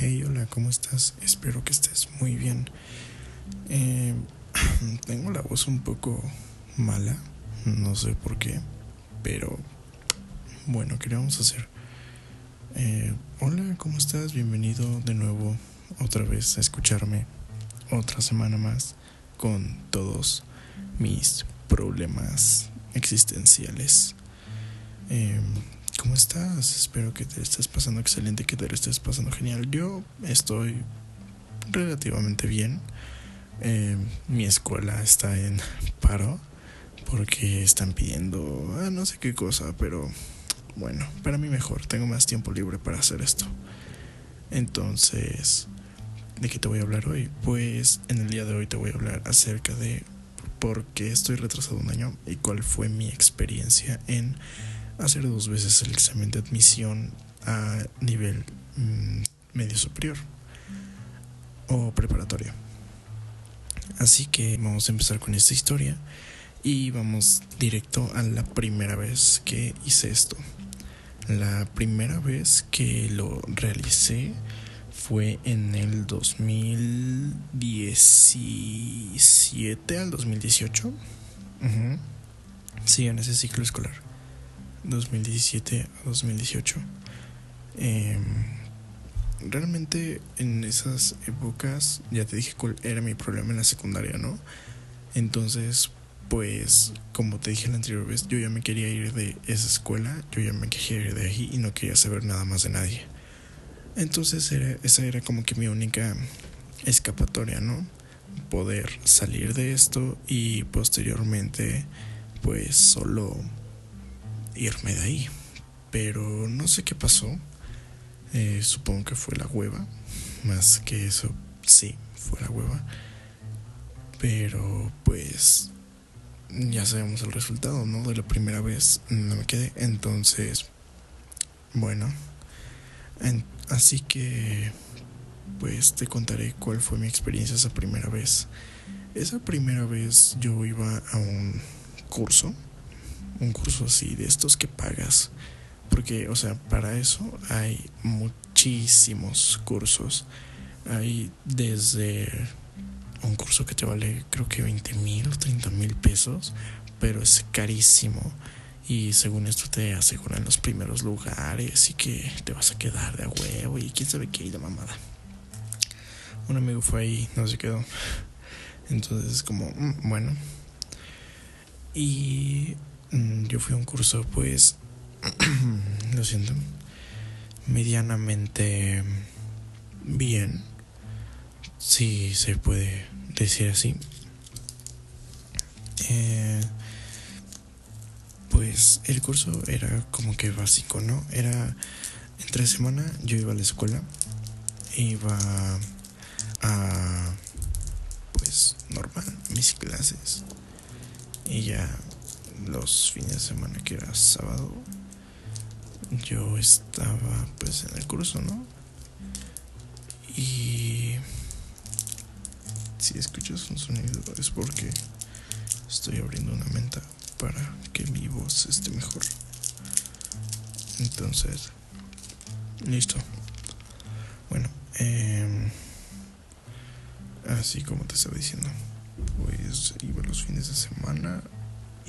Hey, hola, ¿cómo estás? Espero que estés muy bien. Eh, tengo la voz un poco mala, no sé por qué, pero bueno, ¿qué le vamos a hacer? Eh, hola, ¿cómo estás? Bienvenido de nuevo otra vez a escucharme otra semana más con todos mis problemas existenciales. Eh, ¿Cómo estás? Espero que te estés pasando excelente, que te estés pasando genial. Yo estoy relativamente bien. Eh, mi escuela está en paro porque están pidiendo ah, no sé qué cosa, pero bueno, para mí mejor. Tengo más tiempo libre para hacer esto. Entonces, ¿de qué te voy a hablar hoy? Pues en el día de hoy te voy a hablar acerca de por qué estoy retrasado un año y cuál fue mi experiencia en hacer dos veces el examen de admisión a nivel mm, medio superior o preparatorio. Así que vamos a empezar con esta historia y vamos directo a la primera vez que hice esto. La primera vez que lo realicé fue en el 2017 al 2018. Sí, en ese ciclo escolar. 2017 a 2018. Em, realmente en esas épocas, ya te dije cuál era mi problema en la secundaria, ¿no? Entonces, pues, como te dije la anterior vez, yo ya me quería ir de esa escuela, yo ya me quería ir de ahí y no quería saber nada más de nadie. Entonces, esa era como que mi única escapatoria, ¿no? Poder salir de esto y posteriormente, pues, solo irme de ahí. Pero no sé qué pasó. Eh, supongo que fue la hueva. Más que eso, sí, fue la hueva. Pero pues ya sabemos el resultado, ¿no? De la primera vez no me quedé. Entonces, bueno. así que, pues te contaré cuál fue mi experiencia esa primera vez. Esa primera vez yo iba a un curso un curso así de estos que pagas. Porque, o sea, para eso hay muchísimos cursos. Hay desde un curso que te vale creo que 20 mil o 30 mil pesos, pero es carísimo. Y según esto te aseguran los primeros lugares y que te vas a quedar de a huevo y quién sabe qué y la mamada. Un amigo fue ahí, no se quedó. Entonces, como, mm, bueno. Y yo fui a un curso, pues, lo siento, medianamente bien, si se puede decir así. Eh, pues el curso era como que básico, ¿no? Era entre semana yo iba a la escuela, iba a pues normal mis clases y ya los fines de semana que era sábado yo estaba pues en el curso no y si escuchas un sonido es porque estoy abriendo una menta para que mi voz esté mejor. Entonces listo. Bueno eh, así como te estaba diciendo pues iba los fines de semana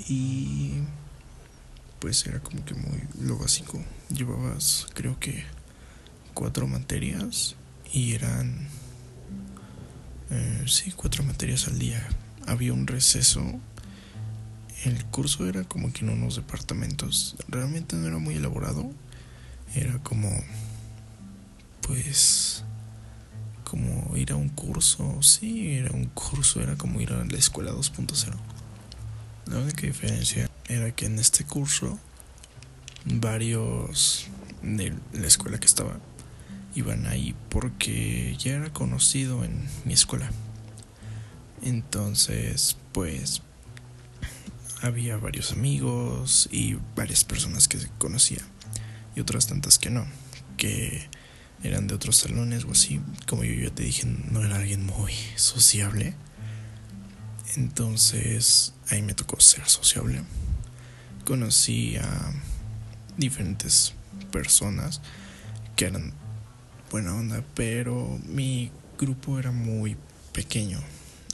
y pues era como que muy lo básico. Llevabas creo que cuatro materias y eran eh, sí cuatro materias al día. Había un receso. El curso era como que en unos departamentos. Realmente no era muy elaborado. Era como pues como ir a un curso. Sí, era un curso. Era como ir a la escuela 2.0. La única diferencia era que en este curso varios de la escuela que estaba iban ahí porque ya era conocido en mi escuela. Entonces, pues había varios amigos y varias personas que conocía y otras tantas que no, que eran de otros salones o así. Como yo ya te dije, no era alguien muy sociable. Entonces ahí me tocó ser sociable. Conocí a diferentes personas que eran buena onda, pero mi grupo era muy pequeño.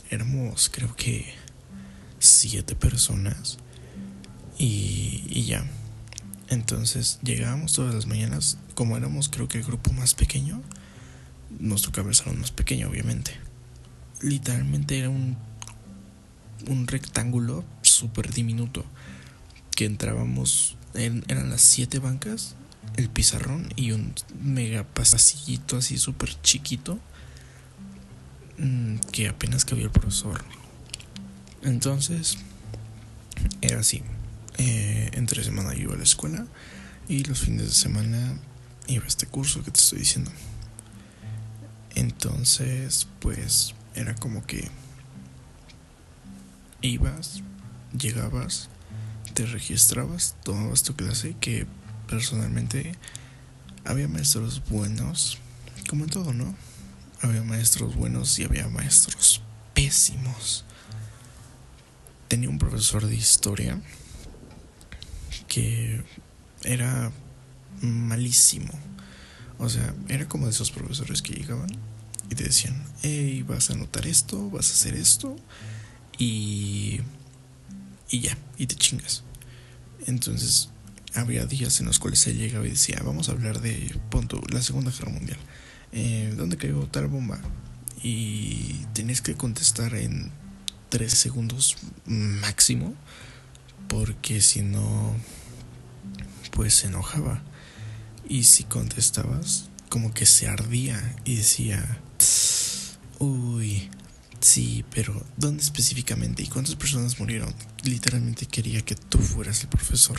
Éramos creo que siete personas y, y ya. Entonces llegábamos todas las mañanas, como éramos creo que el grupo más pequeño, nos tocaba el salón más pequeño, obviamente. Literalmente era un, un rectángulo súper diminuto que entrábamos, eran las siete bancas, el pizarrón y un mega pasillito así súper chiquito mm, que apenas cabía el profesor. Entonces, era así. Eh, entre semana yo iba a la escuela y los fines de semana iba a este curso que te estoy diciendo. Entonces, pues era como que ibas, llegabas, te registrabas, tomabas tu clase, que personalmente había maestros buenos, como en todo, ¿no? Había maestros buenos y había maestros pésimos. Tenía un profesor de historia que era malísimo. O sea, era como de esos profesores que llegaban y te decían, hey, vas a anotar esto, vas a hacer esto y, y ya, y te chingas. Entonces, había días en los cuales él llegaba y decía, vamos a hablar de, punto, la Segunda Guerra Mundial. Eh, ¿Dónde cayó tal bomba? Y tenías que contestar en tres segundos máximo, porque si no, pues se enojaba. Y si contestabas, como que se ardía y decía, uy, sí, pero ¿dónde específicamente? ¿Y cuántas personas murieron? Literalmente quería que tú fueras el profesor.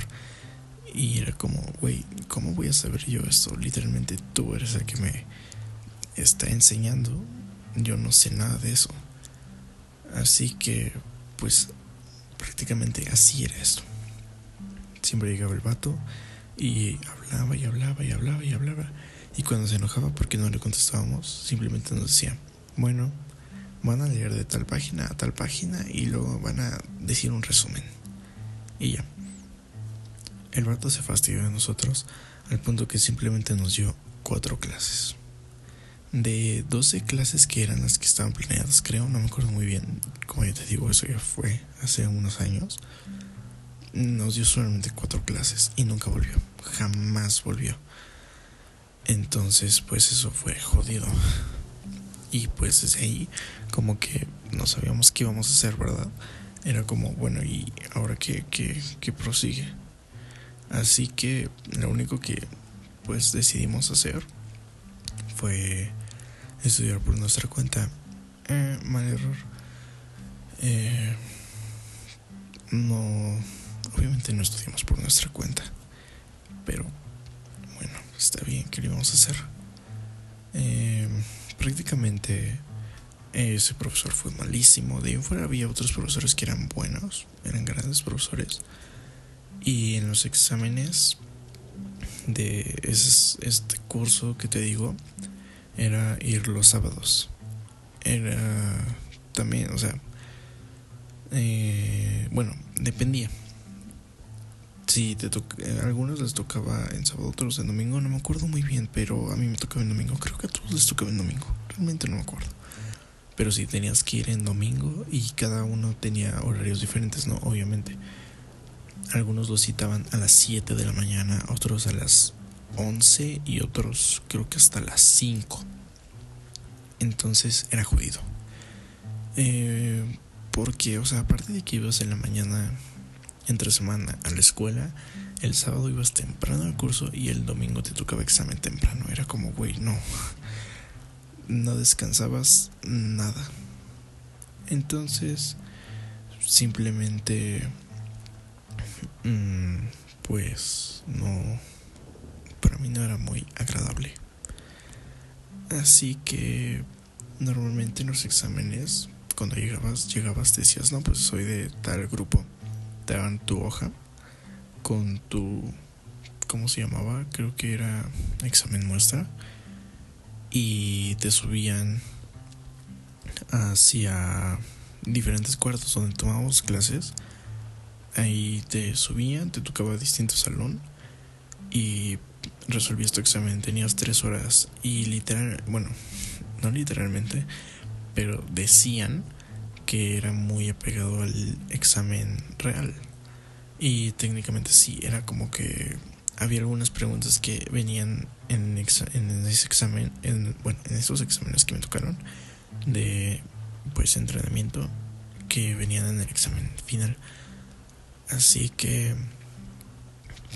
Y era como, güey, ¿cómo voy a saber yo esto? Literalmente tú eres el que me está enseñando. Yo no sé nada de eso. Así que, pues, prácticamente así era esto. Siempre llegaba el vato y hablaba y hablaba y hablaba y hablaba. Y cuando se enojaba porque no le contestábamos, simplemente nos decía, bueno, van a leer de tal página a tal página y luego van a decir un resumen. Y ya. El vato se fastidió de nosotros al punto que simplemente nos dio cuatro clases. De 12 clases que eran las que estaban planeadas, creo, no me acuerdo muy bien. Como ya te digo, eso ya fue hace unos años nos dio solamente cuatro clases y nunca volvió, jamás volvió. Entonces, pues eso fue jodido. Y pues desde ahí, como que no sabíamos qué íbamos a hacer, ¿verdad? Era como, bueno, ¿y ahora qué, qué, qué prosigue? Así que lo único que pues decidimos hacer fue estudiar por nuestra cuenta. Eh, mal error. Eh, no Obviamente no estudiamos por nuestra cuenta, pero bueno, está bien, ¿qué le vamos a hacer? Eh, prácticamente ese profesor fue malísimo. De ahí en fuera había otros profesores que eran buenos, eran grandes profesores. Y en los exámenes de este curso que te digo, era ir los sábados. Era también, o sea, eh, bueno, dependía. Sí, te eh, a algunos les tocaba en sábado, otros en domingo, no me acuerdo muy bien, pero a mí me tocaba en domingo. Creo que a todos les tocaba en domingo, realmente no me acuerdo. Pero sí, tenías que ir en domingo y cada uno tenía horarios diferentes, ¿no? Obviamente. Algunos los citaban a las 7 de la mañana, otros a las 11 y otros creo que hasta las 5. Entonces era jodido. Eh, porque, o sea, aparte de que ibas en la mañana entre semana a la escuela, el sábado ibas temprano al curso y el domingo te tocaba examen temprano. Era como, güey, no. No descansabas nada. Entonces, simplemente, mm, pues, no, para mí no era muy agradable. Así que, normalmente en los exámenes, cuando llegabas, llegabas, decías, no, pues soy de tal grupo te daban tu hoja con tu, ¿cómo se llamaba? Creo que era examen muestra. Y te subían hacia diferentes cuartos donde tomábamos clases. Ahí te subían, te tocaba distinto salón. Y resolvías tu examen, tenías tres horas y literal, bueno, no literalmente, pero decían que era muy apegado al examen real. Y técnicamente sí, era como que había algunas preguntas que venían en, en ese examen, en, bueno, en esos exámenes que me tocaron de pues entrenamiento que venían en el examen final. Así que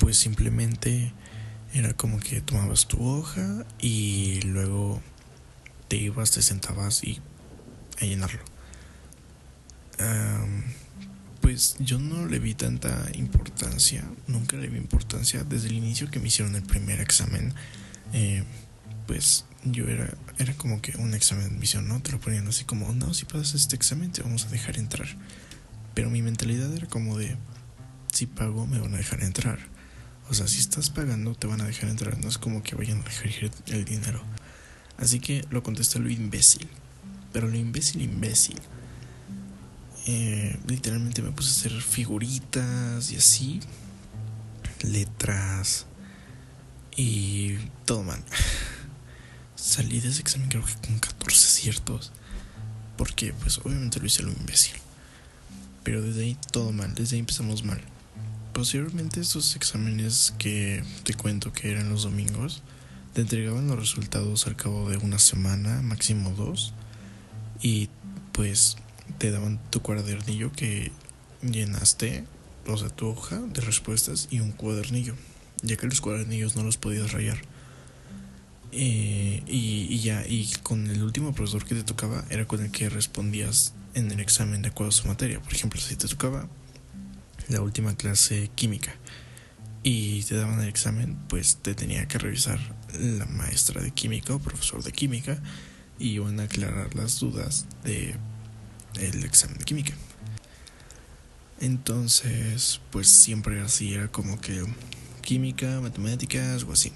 pues simplemente era como que tomabas tu hoja y luego te ibas, te sentabas y a llenarlo. Pues yo no le vi tanta importancia, nunca le vi importancia desde el inicio que me hicieron el primer examen. Eh, pues yo era, era como que un examen de admisión, ¿no? Te lo ponían así como, no, si pasas este examen te vamos a dejar entrar. Pero mi mentalidad era como de, si pago me van a dejar entrar. O sea, si estás pagando te van a dejar entrar, no es como que vayan a dejar el dinero. Así que lo contesté lo imbécil. Pero lo imbécil, imbécil. Eh, literalmente me puse a hacer figuritas y así. Letras. Y todo mal. Salí de ese examen creo que con 14 ciertos. Porque pues obviamente lo hice lo imbécil. Pero desde ahí todo mal, desde ahí empezamos mal. Posteriormente estos exámenes que te cuento que eran los domingos, te entregaban los resultados al cabo de una semana, máximo dos. Y pues te daban tu cuadernillo que llenaste, o sea, tu hoja de respuestas y un cuadernillo, ya que los cuadernillos no los podías rayar. Eh, y, ya, y con el último profesor que te tocaba era con el que respondías en el examen de acuerdo a su materia. Por ejemplo, si te tocaba la última clase química y te daban el examen, pues te tenía que revisar la maestra de química o profesor de química y iban a aclarar las dudas de el examen de química. Entonces, pues siempre así, era como que química, matemáticas o así.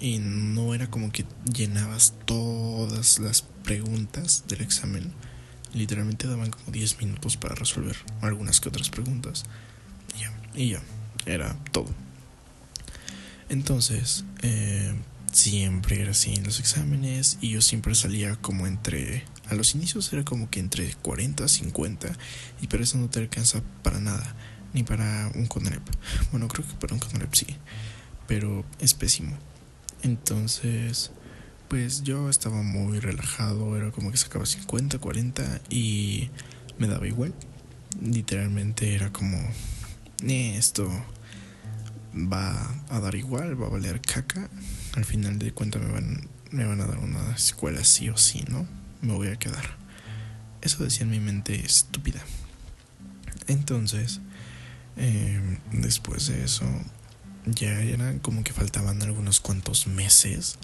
Y no era como que llenabas todas las preguntas del examen. Literalmente daban como 10 minutos para resolver algunas que otras preguntas. Y ya, y ya, era todo. Entonces, eh, siempre era así en los exámenes y yo siempre salía como entre... A los inicios era como que entre 40 a 50 y pero eso no te alcanza para nada, ni para un CONALEP. Bueno, creo que para un CONALEP sí, pero es pésimo. Entonces, pues yo estaba muy relajado, era como que sacaba 50, 40 y me daba igual. Literalmente era como, eh, esto va a dar igual, va a valer caca. Al final de cuentas me van, me van a dar una escuela sí o sí, ¿no? Me voy a quedar. Eso decía en mi mente estúpida. Entonces, eh, después de eso, ya eran como que faltaban algunos cuantos meses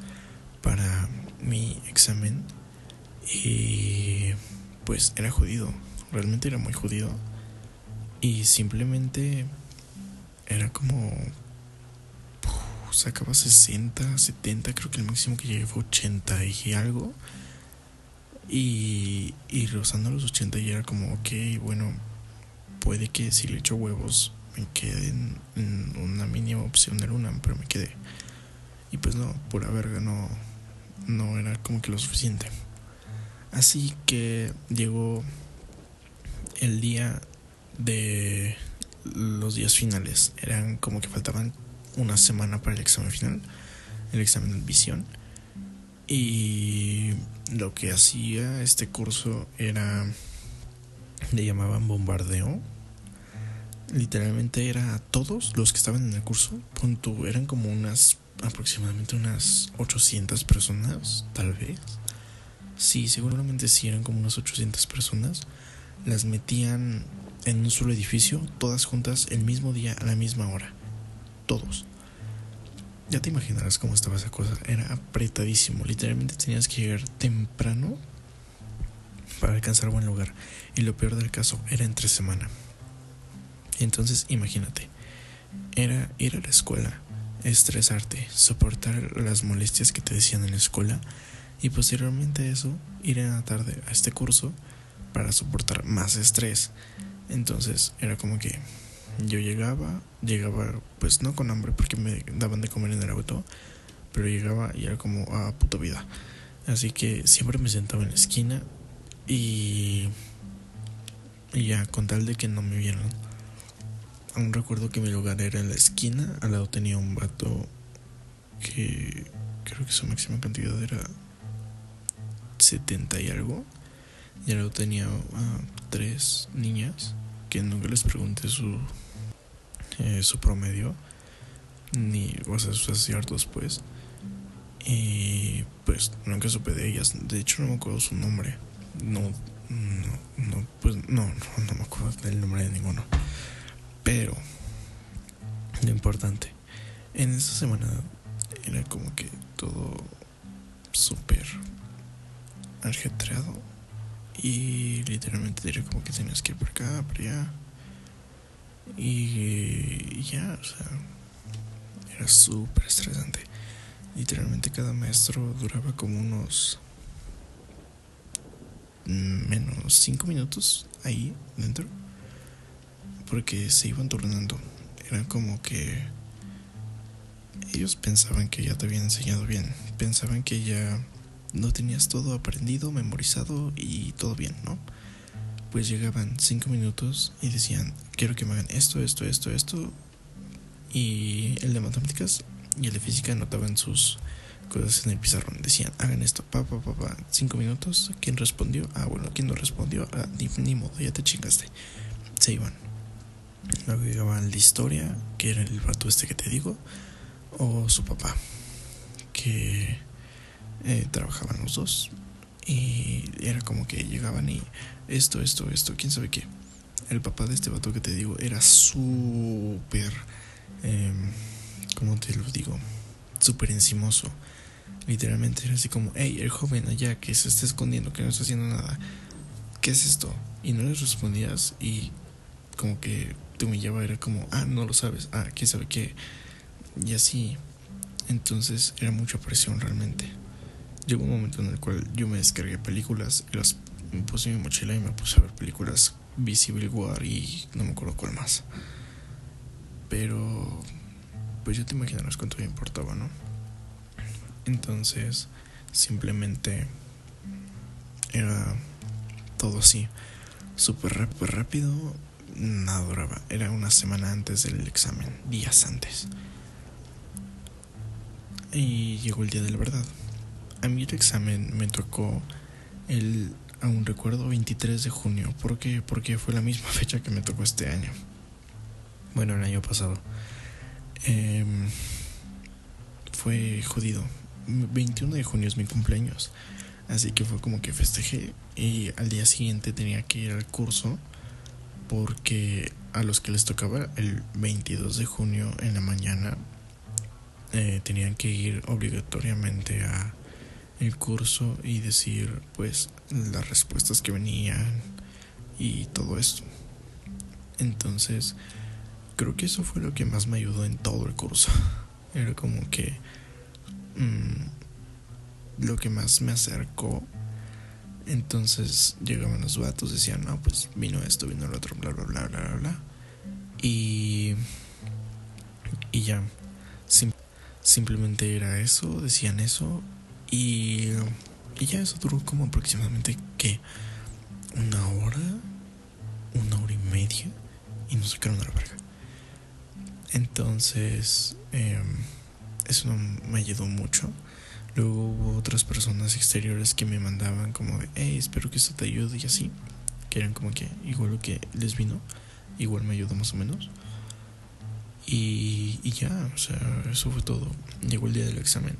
para mi examen y pues era jodido, realmente era muy jodido y simplemente era como sacaba 60, 70, creo que el máximo que llegué fue 80 y algo. Y, y rozando los 80 y era como, ok, bueno, puede que si le echo huevos me quedé en, una mínima opción de luna, pero me quedé. Y pues no, pura verga, no, no era como que lo suficiente. Así que llegó el día de los días finales. Eran como que faltaban una semana para el examen final, el examen de admisión. Y lo que hacía este curso era, le llamaban bombardeo, literalmente era a todos los que estaban en el curso. Punto, eran como unas aproximadamente unas 800 personas, tal vez. Sí, seguramente sí eran como unas 800 personas. Las metían en un solo edificio, todas juntas el mismo día a la misma hora. Todos. Ya te imaginarás cómo estaba esa cosa. Era apretadísimo. Literalmente tenías que llegar temprano para alcanzar buen lugar. Y lo peor del caso era entre semana. Entonces, imagínate, era ir a la escuela, estresarte, soportar las molestias que te decían en la escuela y posteriormente eso, ir en la tarde a este curso para soportar más estrés. Entonces, era como que yo llegaba, llegaba pues no con hambre porque me daban de comer en el auto, pero llegaba y era como a ah, puta vida. Así que siempre me sentaba en la esquina y, y ya con tal de que no me vieran. Aún recuerdo que mi lugar era en la esquina, al lado tenía un vato que creo que su máxima cantidad era 70 y algo. Y al lado tenía uh, tres niñas que nunca les pregunté su, eh, su promedio, ni, o sea, sus aciertos, pues. Y pues nunca supe de ellas. De hecho, no me acuerdo su nombre. No, no, no, pues no, no, no me acuerdo del nombre de ninguno. Pero, lo importante, en esa semana era como que todo súper ajetreado y literalmente era como que tenías que ir por acá, por allá. Y ya, o sea, era súper estresante. Literalmente cada maestro duraba como unos menos 5 minutos ahí dentro. Porque se iban turnando. Era como que ellos pensaban que ya te habían enseñado bien. Pensaban que ya no tenías todo aprendido, memorizado y todo bien, ¿no? Pues llegaban cinco minutos y decían, quiero que me hagan esto, esto, esto, esto. Y el de matemáticas y el de física anotaban sus cosas en el pizarrón. Decían, hagan esto, pa, pa, pa, pa. Cinco minutos. ¿Quién respondió? Ah, bueno, ¿quién no respondió? Ah, ni, ni modo, ya te chingaste. Se iban. Luego llegaban la historia, que era el rato este que te digo, o su papá, que eh, trabajaban los dos y era como que llegaban y esto, esto, esto, quién sabe qué. El papá de este vato que te digo era súper, eh, ¿cómo te lo digo? Súper encimoso. Literalmente era así como, hey, el joven allá que se está escondiendo, que no está haciendo nada, ¿qué es esto? Y no le respondías y como que te humillaba, era como, ah, no lo sabes, ah, quién sabe qué. Y así. Entonces era mucha presión realmente. Llegó un momento en el cual yo me descargué películas las puse en mi mochila y me puse a ver películas Visible War y no me acuerdo cuál más. Pero pues ya te imaginarás cuánto me importaba, ¿no? Entonces, simplemente era todo así, súper rápido, nada duraba. Era una semana antes del examen, días antes. Y llegó el día de la verdad. A mí el examen me tocó el, aún recuerdo, 23 de junio. ¿Por qué? Porque fue la misma fecha que me tocó este año. Bueno, el año pasado. Em, fue jodido. 21 de junio es mi cumpleaños. Así que fue como que festejé. Y al día siguiente tenía que ir al curso. Porque a los que les tocaba el 22 de junio en la mañana eh, tenían que ir obligatoriamente a el curso y decir pues las respuestas que venían y todo esto. Entonces, creo que eso fue lo que más me ayudó en todo el curso. Era como que mm, lo que más me acercó. Entonces llegaban los vatos, decían, no, pues vino esto, vino el otro, bla, bla, bla, bla, bla. Y, y ya, simplemente era eso, decían eso y, ya eso duró como aproximadamente que una hora, una hora y media y nos sacaron a la verga. Entonces, em, eso me ayudó mucho. Luego hubo otras personas exteriores que me mandaban como de, hey, espero que esto te ayude y así. Que eran como que igual lo que les vino, igual me ayudó más o menos. Y, y ya, o sea, eso fue todo. Llegó el día del examen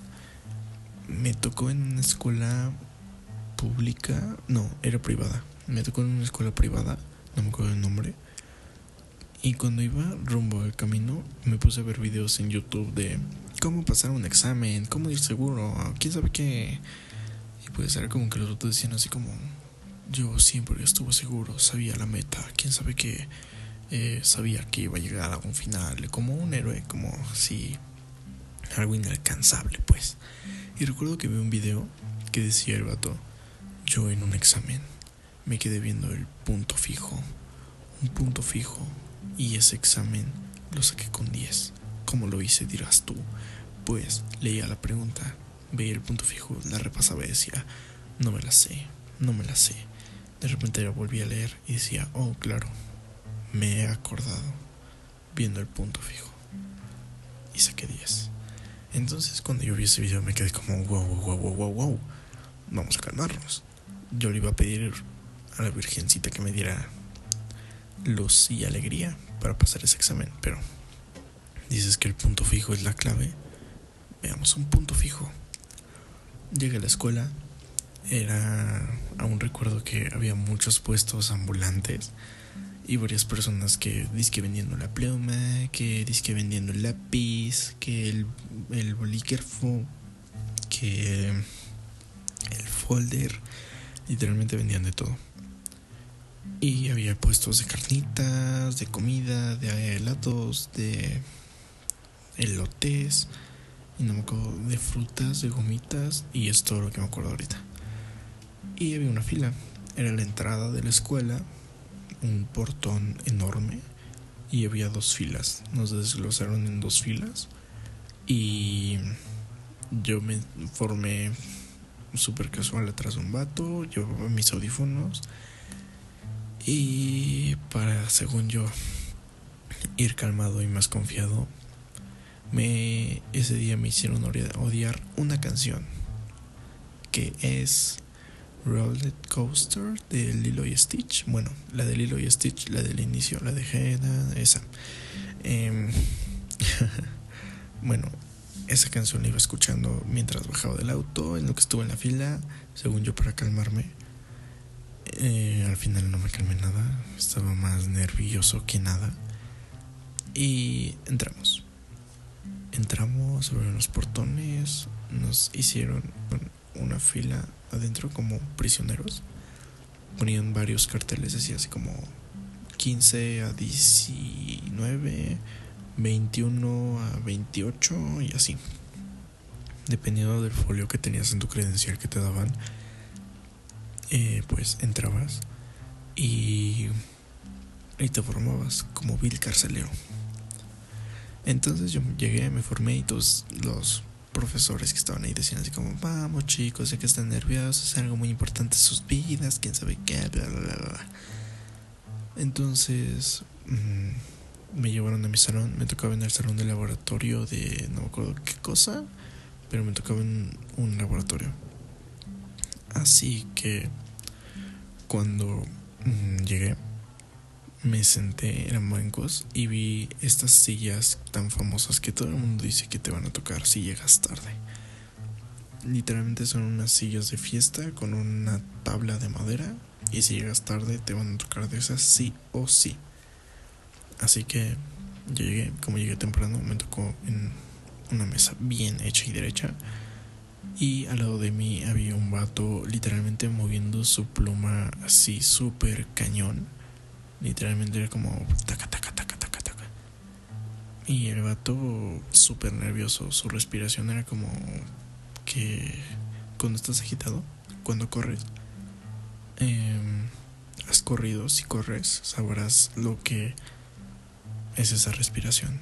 me tocó en una escuela pública, no, era privada. Me tocó en una escuela privada, no me acuerdo el nombre. Y cuando iba rumbo al camino, me puse a ver videos en YouTube de cómo pasar un examen, cómo ir seguro, quién sabe qué. Y pues era como que los otros decían así como, yo siempre estuve seguro, sabía la meta, quién sabe qué, eh, sabía que iba a llegar a un final, como un héroe, como si algo inalcanzable, pues. Y recuerdo que vi un video que decía el vato, yo en un examen me quedé viendo el punto fijo, un punto fijo y ese examen lo saqué con 10. ¿Cómo lo hice? Dirás tú. Pues leía la pregunta, veía el punto fijo, la repasaba y decía, no me la sé, no me la sé. De repente la volví a leer y decía, oh, claro, me he acordado viendo el punto fijo. Y saqué 10. Entonces cuando yo vi ese video me quedé como, wow, wow, wow, wow, wow, vamos a calmarnos. Yo le iba a pedir a la Virgencita que me diera luz y alegría para pasar ese examen, pero dices que el punto fijo es la clave. Veamos un punto fijo. Llegué a la escuela, era aún recuerdo que había muchos puestos ambulantes y varias personas que disque vendiendo la pluma, que disque vendiendo el lápiz, que el, el bolígrafo, que el folder, literalmente vendían de todo. Y había puestos de carnitas, de comida, de helados, de elotes, y no me acuerdo, de frutas, de gomitas, y es todo lo que me acuerdo ahorita. Y había una fila, era la entrada de la escuela, un portón enorme, y había dos filas. Nos desglosaron en dos filas, y yo me formé súper casual atrás de un vato, llevaba mis audífonos y para, según yo, ir calmado y más confiado, me, ese día me hicieron odiar una canción que es Roller Coaster de Lilo y Stitch. Bueno, la de Lilo y Stitch, la del inicio, la de Heda, esa. Em, bueno, esa canción la iba escuchando mientras bajaba del auto, en lo que estuve en la fila, según yo para calmarme. Eh, al final no me calmé nada, estaba más nervioso que nada. Y entramos. Entramos, sobre los portones, nos hicieron una fila adentro como prisioneros. Ponían varios carteles, decía así como 15 a 19, 21 a 28 y así. Dependiendo del folio que tenías en tu credencial que te daban eh, pues entrabas y, y te formabas como vil carcelero. Entonces yo llegué, me formé y todos los profesores que estaban ahí decían así como, vamos chicos, sé que están nerviosos, es algo muy importante sus vidas, quién sabe qué, bla, bla, bla. Entonces mm, me llevaron a mi salón, me tocaba en el salón de laboratorio de no me acuerdo qué cosa, pero me tocaba en un laboratorio. Así que cuando mm, llegué, me senté en bancos y vi estas sillas tan famosas que todo el mundo dice que te van a tocar si llegas tarde. Literalmente son unas sillas de fiesta con una tabla de madera y si llegas tarde te van a tocar de esas sí o sí. Así que yo llegué, como llegué temprano, me tocó en una mesa bien hecha y derecha y al lado de mí había un vato literalmente moviendo su pluma así súper cañón. Literalmente era como taca, taca, taca, taca, taca. Y el vato súper nervioso. Su respiración era como que cuando estás agitado, cuando corres, em, has corrido, si corres, sabrás lo que es esa respiración.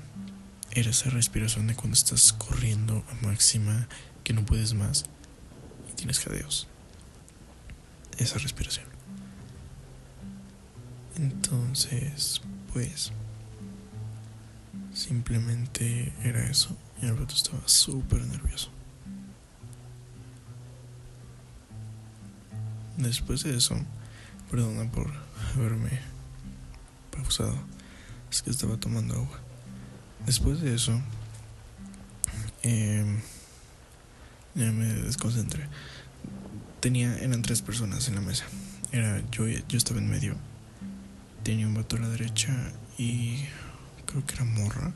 Era esa respiración de cuando estás corriendo a máxima que no puedes más y tienes jadeos. Esa respiración. Entonces, pues, simplemente era eso. Y Alberto estaba súper nervioso. Después de eso, perdona por haberme pausado. Es que estaba tomando agua. Después de eso, eh, ya me desconcentré. Tenía, eran tres personas en la mesa. Era yo, yo estaba en medio. Tenía un vato a la derecha y creo que era morra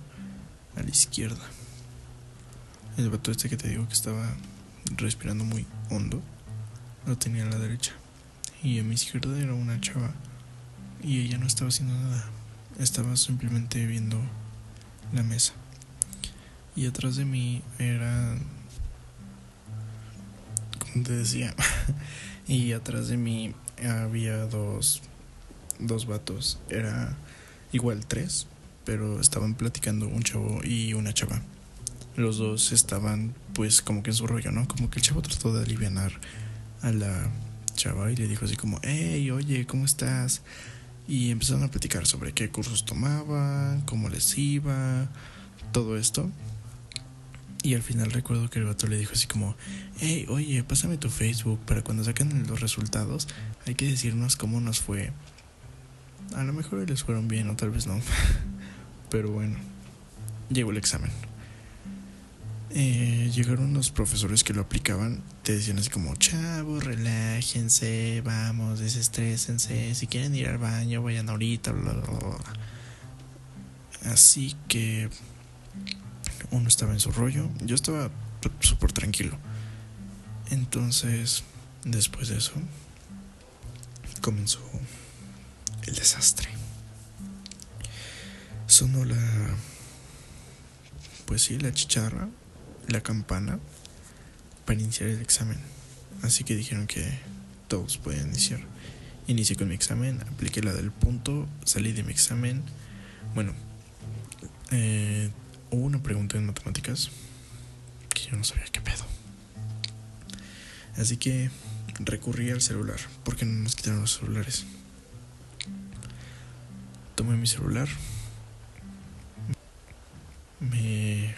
a la izquierda. El vato este que te digo que estaba respirando muy hondo lo tenía a la derecha. Y a mi izquierda era una chava y ella no estaba haciendo nada. Estaba simplemente viendo la mesa. Y atrás de mí era te decía. y atrás de mí había dos, dos vatos. Era igual tres, pero estaban platicando un chavo y una chava. Los dos estaban pues como que en su rollo, ¿no? Como que el chavo trató de aliviar a la chava y le dijo así como, hey, oye, ¿cómo estás? Y empezaron a platicar sobre qué cursos tomaban, cómo les iba, todo esto. Y al final recuerdo que el vato le dijo así como, hey, oye, pásame tu Facebook para cuando saquen los resultados hay que decirnos cómo nos fue. A lo mejor les fueron bien o tal vez no. Pero bueno, llegó el examen. Eh, llegaron los profesores que lo aplicaban, te decían así como, chavos, relájense, vamos, desestrésense, si quieren ir al baño, vayan ahorita, bla, bla. Así que uno estaba en su rollo, yo estaba súper tranquilo. Entonces, después de eso, comenzó el desastre. Sonó la... Pues sí, la chicharra, la campana, para iniciar el examen. Así que dijeron que todos podían iniciar. Inicié con mi examen, apliqué la del punto, salí de mi examen. Bueno, eh, hubo una pregunta en matemáticas que yo no sabía qué pedo. Así que recurrí al celular, porque no nos quitaron los celulares. Tomé mi celular, me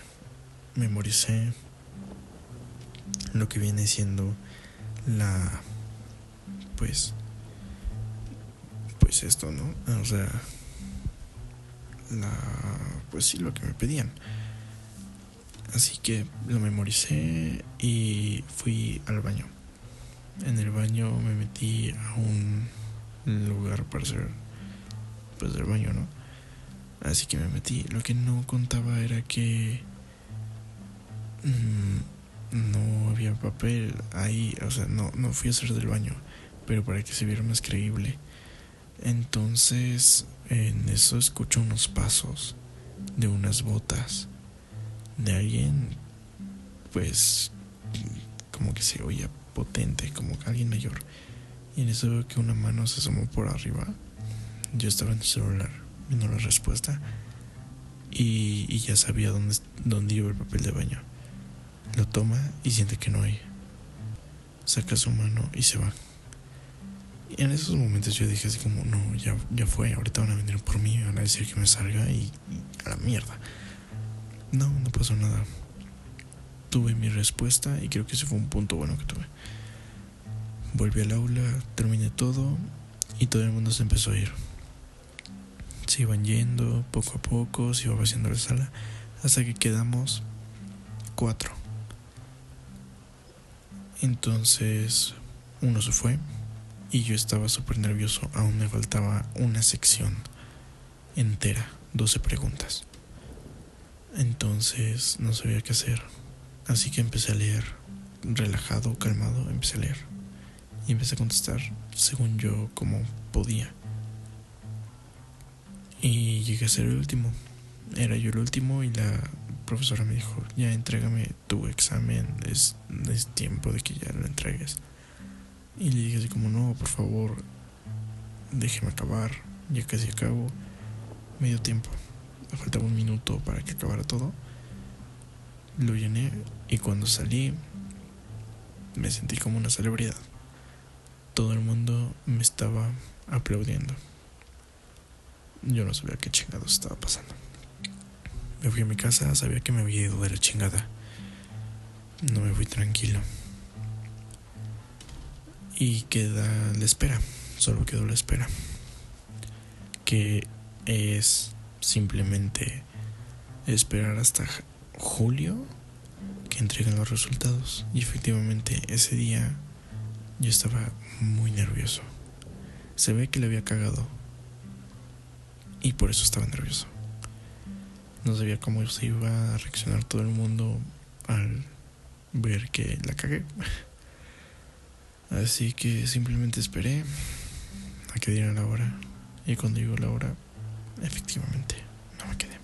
memoricé lo que viene siendo la pues pues esto, ¿no? O sea, la pues sí lo que me pedían. Así que lo memoricé y fui al baño. En el baño me metí a un lugar para hacer pues del baño, ¿no? Así que me metí. Lo que no contaba era que mm, no había papel ahí, o sea, no, no fui a hacer del baño, pero para que se viera más creíble. Entonces, en eso escucho unos pasos de unas botas de alguien, pues, como que se oía potente, como alguien mayor. Y en eso veo que una mano se asomó por arriba. Yo estaba en el celular viendo la respuesta y, ya sabía dónde, dónde iba el papel de baño. Lo toma y siente que no hay. Saca su mano y se va. Y en esos momentos yo dije así como, no, ya, ya fue, ahorita van a venir por mí, van a decir que me salga y a la mierda. No, no pasó nada. Tuve mi respuesta y creo que ese fue un punto bueno que tuve. Volví al aula, terminé todo y todo el mundo se empezó a ir. Se iban yendo poco a poco, se iba vaciando la sala, hasta que quedamos cuatro. Entonces uno se fue y yo estaba súper nervioso, aún me faltaba una sección entera, 12 preguntas. Entonces no sabía qué hacer, así que empecé a leer, relajado, calmado, empecé a leer y empecé a contestar según yo como podía. Y llegué a ser el último. Era yo el último y la profesora me dijo, ya entrégame tu examen, es, es tiempo de que ya lo entregues. Y le dije así como, no, por favor, déjeme acabar, ya casi acabo. Medio tiempo, me faltaba un minuto para que acabara todo. Lo llené y cuando salí me sentí como una celebridad todo el mundo me estaba aplaudiendo. Yo no sabía qué chingados estaba pasando. Me fui a mi casa, sabía que me había ido de la chingada. No me fui tranquilo. Y queda la espera, solo quedó la espera. Que es simplemente esperar hasta julio que entreguen los resultados. Y efectivamente ese día yo estaba muy nervioso. Se ve que le había cagado. Y por eso estaba nervioso. No sabía cómo se iba a reaccionar todo el mundo al ver que la cagué. Así que simplemente esperé a que diera la hora. Y cuando llegó la hora, efectivamente, no me quedé.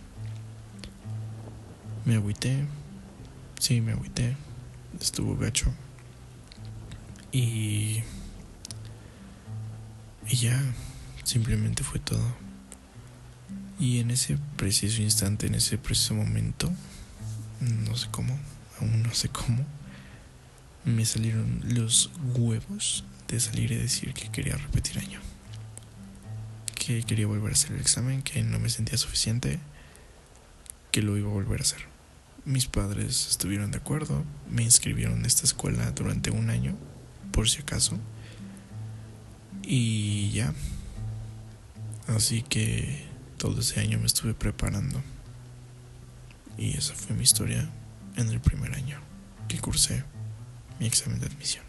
Me agüité. Sí, me agüité. Estuvo gacho. Y... Y ya, simplemente fue todo. Y en ese preciso instante, en ese preciso momento, no sé cómo, aún no sé cómo, me salieron los huevos de salir y decir que quería repetir año. Que quería volver a hacer el examen, que no me sentía suficiente, que lo iba a volver a hacer. Mis padres estuvieron de acuerdo, me inscribieron en esta escuela durante un año, por si acaso. Y ya. Así que todo ese año me estuve preparando. Y esa fue mi historia en el primer año que cursé mi examen de admisión.